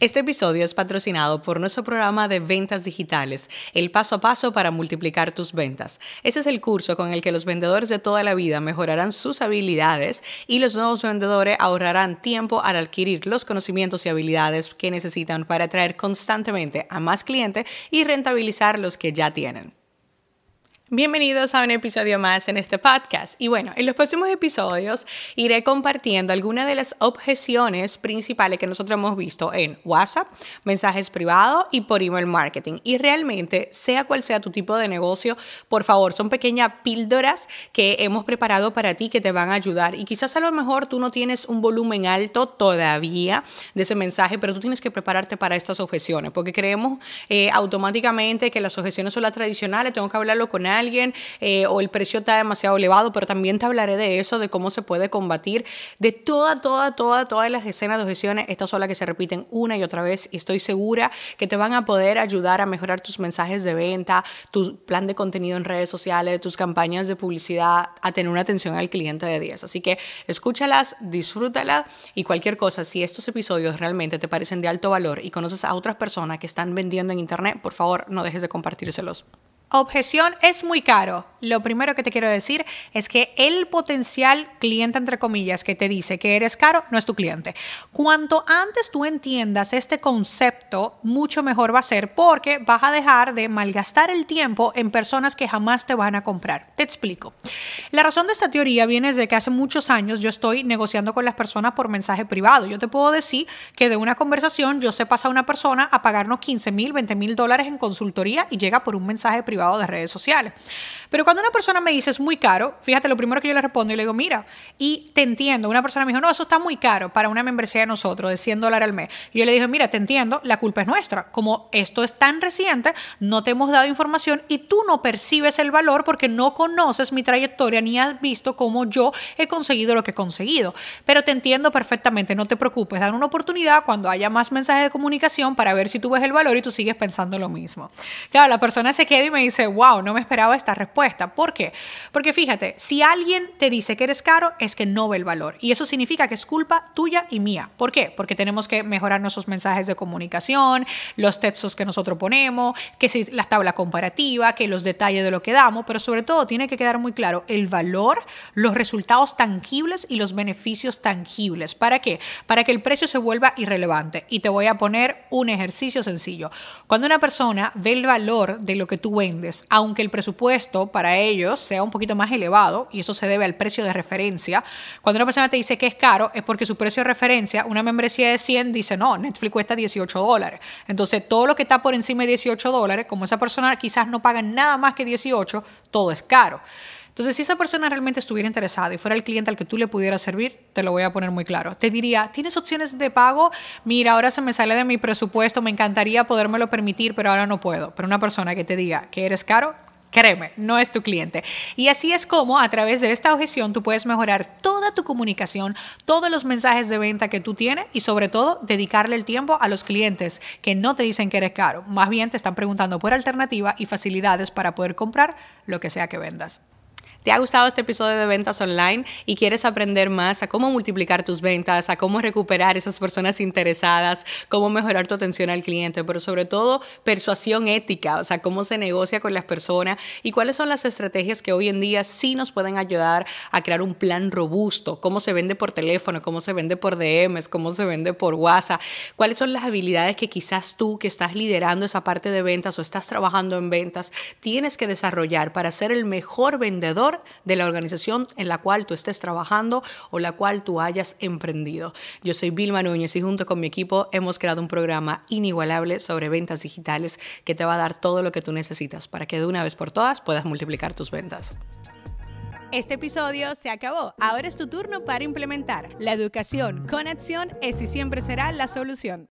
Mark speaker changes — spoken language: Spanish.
Speaker 1: Este episodio es patrocinado por nuestro programa de ventas digitales, el paso a paso para multiplicar tus ventas. Ese es el curso con el que los vendedores de toda la vida mejorarán sus habilidades y los nuevos vendedores ahorrarán tiempo al adquirir los conocimientos y habilidades que necesitan para atraer constantemente a más clientes y rentabilizar los que ya tienen. Bienvenidos a un episodio más en este podcast. Y bueno, en los próximos episodios iré compartiendo algunas de las objeciones principales que nosotros hemos visto en WhatsApp, mensajes privados y por email marketing. Y realmente, sea cual sea tu tipo de negocio, por favor, son pequeñas píldoras que hemos preparado para ti que te van a ayudar. Y quizás a lo mejor tú no tienes un volumen alto todavía de ese mensaje, pero tú tienes que prepararte para estas objeciones, porque creemos eh, automáticamente que las objeciones son las tradicionales, tengo que hablarlo con alguien alguien eh, o el precio está demasiado elevado, pero también te hablaré de eso, de cómo se puede combatir, de toda, toda, toda, todas las decenas de objeciones, estas son las que se repiten una y otra vez y estoy segura que te van a poder ayudar a mejorar tus mensajes de venta, tu plan de contenido en redes sociales, tus campañas de publicidad, a tener una atención al cliente de 10. Así que escúchalas, disfrútalas y cualquier cosa, si estos episodios realmente te parecen de alto valor y conoces a otras personas que están vendiendo en internet, por favor no dejes de compartírselos. Objeción es muy caro. Lo primero que te quiero decir es que el potencial cliente, entre comillas, que te dice que eres caro, no es tu cliente. Cuanto antes tú entiendas este concepto, mucho mejor va a ser porque vas a dejar de malgastar el tiempo en personas que jamás te van a comprar. Te explico. La razón de esta teoría viene desde que hace muchos años yo estoy negociando con las personas por mensaje privado. Yo te puedo decir que de una conversación yo sé pasar a una persona a pagarnos 15 mil, 20 mil dólares en consultoría y llega por un mensaje privado de redes sociales. Pero cuando una persona me dice es muy caro, fíjate, lo primero que yo le respondo y le digo, mira, y te entiendo. Una persona me dijo, no, eso está muy caro para una membresía de nosotros, de 100 dólares al mes. Y yo le dije, mira, te entiendo, la culpa es nuestra. Como esto es tan reciente, no te hemos dado información y tú no percibes el valor porque no conoces mi trayectoria ni has visto cómo yo he conseguido lo que he conseguido. Pero te entiendo perfectamente, no te preocupes, dan una oportunidad cuando haya más mensajes de comunicación para ver si tú ves el valor y tú sigues pensando lo mismo. Claro, la persona se queda y me dice, wow, no me esperaba esta respuesta. ¿Por qué? Porque fíjate, si alguien te dice que eres caro, es que no ve el valor. Y eso significa que es culpa tuya y mía. ¿Por qué? Porque tenemos que mejorar nuestros mensajes de comunicación, los textos que nosotros ponemos, que si la tabla comparativa, que los detalles de lo que damos, pero sobre todo tiene que quedar muy claro el valor, los resultados tangibles y los beneficios tangibles. ¿Para qué? Para que el precio se vuelva irrelevante. Y te voy a poner un ejercicio sencillo. Cuando una persona ve el valor de lo que tú vendes, aunque el presupuesto para ellos sea un poquito más elevado, y eso se debe al precio de referencia, cuando una persona te dice que es caro, es porque su precio de referencia, una membresía de 100, dice, no, Netflix cuesta 18 dólares. Entonces, todo lo que está por encima de 18 dólares, como esa persona quizás no paga nada más que 18, todo es caro. Entonces, si esa persona realmente estuviera interesada y fuera el cliente al que tú le pudieras servir, te lo voy a poner muy claro. Te diría, ¿tienes opciones de pago? Mira, ahora se me sale de mi presupuesto, me encantaría podérmelo permitir, pero ahora no puedo. Pero una persona que te diga que eres caro, Créeme, no es tu cliente. Y así es como a través de esta objeción tú puedes mejorar toda tu comunicación, todos los mensajes de venta que tú tienes y sobre todo dedicarle el tiempo a los clientes que no te dicen que eres caro. Más bien te están preguntando por alternativa y facilidades para poder comprar lo que sea que vendas. ¿Te ha gustado este episodio de ventas online y quieres aprender más a cómo multiplicar tus ventas, a cómo recuperar esas personas interesadas, cómo mejorar tu atención al cliente, pero sobre todo persuasión ética, o sea, cómo se negocia con las personas y cuáles son las estrategias que hoy en día sí nos pueden ayudar a crear un plan robusto, cómo se vende por teléfono, cómo se vende por DMs, cómo se vende por WhatsApp, cuáles son las habilidades que quizás tú que estás liderando esa parte de ventas o estás trabajando en ventas tienes que desarrollar para ser el mejor vendedor de la organización en la cual tú estés trabajando o la cual tú hayas emprendido. Yo soy Vilma Núñez y junto con mi equipo hemos creado un programa inigualable sobre ventas digitales que te va a dar todo lo que tú necesitas para que de una vez por todas puedas multiplicar tus ventas. Este episodio se acabó. Ahora es tu turno para implementar. La educación con acción es y siempre será la solución.